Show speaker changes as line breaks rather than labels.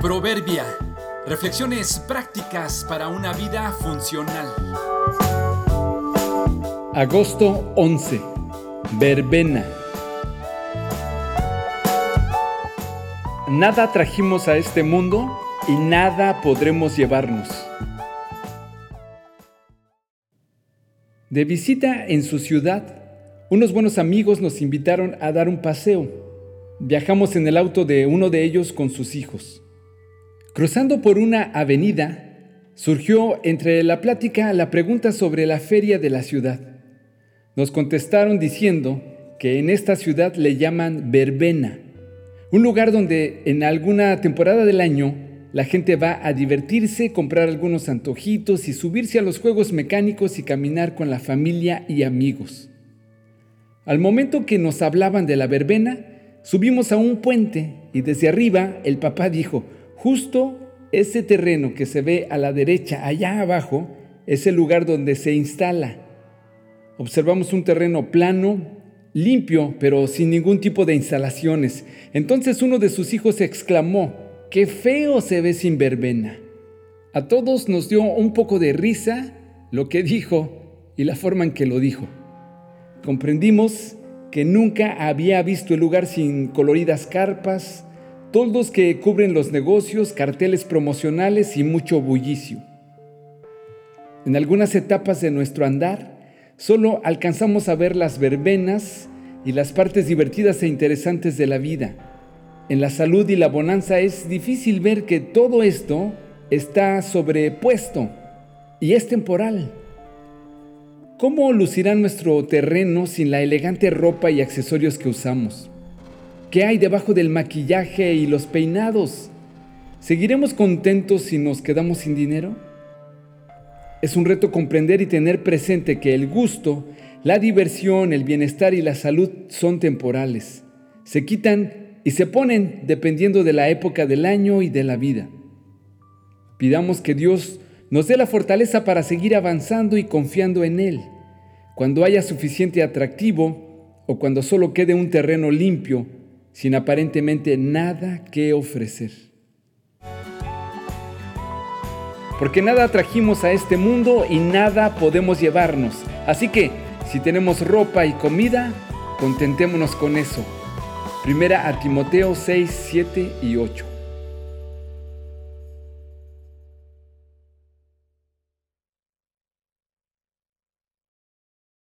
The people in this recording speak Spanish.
Proverbia. Reflexiones prácticas para una vida funcional.
Agosto 11. Verbena. Nada trajimos a este mundo y nada podremos llevarnos. De visita en su ciudad, unos buenos amigos nos invitaron a dar un paseo. Viajamos en el auto de uno de ellos con sus hijos. Cruzando por una avenida, surgió entre la plática la pregunta sobre la feria de la ciudad. Nos contestaron diciendo que en esta ciudad le llaman verbena, un lugar donde en alguna temporada del año la gente va a divertirse, comprar algunos antojitos y subirse a los juegos mecánicos y caminar con la familia y amigos. Al momento que nos hablaban de la verbena, Subimos a un puente y desde arriba el papá dijo, justo ese terreno que se ve a la derecha, allá abajo, es el lugar donde se instala. Observamos un terreno plano, limpio, pero sin ningún tipo de instalaciones. Entonces uno de sus hijos exclamó, qué feo se ve sin verbena. A todos nos dio un poco de risa lo que dijo y la forma en que lo dijo. Comprendimos que nunca había visto el lugar sin coloridas carpas, toldos que cubren los negocios, carteles promocionales y mucho bullicio. En algunas etapas de nuestro andar, solo alcanzamos a ver las verbenas y las partes divertidas e interesantes de la vida. En la salud y la bonanza es difícil ver que todo esto está sobrepuesto y es temporal. ¿Cómo lucirá nuestro terreno sin la elegante ropa y accesorios que usamos? ¿Qué hay debajo del maquillaje y los peinados? ¿Seguiremos contentos si nos quedamos sin dinero? Es un reto comprender y tener presente que el gusto, la diversión, el bienestar y la salud son temporales. Se quitan y se ponen dependiendo de la época del año y de la vida. Pidamos que Dios nos dé la fortaleza para seguir avanzando y confiando en Él. Cuando haya suficiente atractivo o cuando solo quede un terreno limpio, sin aparentemente nada que ofrecer. Porque nada trajimos a este mundo y nada podemos llevarnos. Así que, si tenemos ropa y comida, contentémonos con eso. Primera a Timoteo 6, 7 y 8.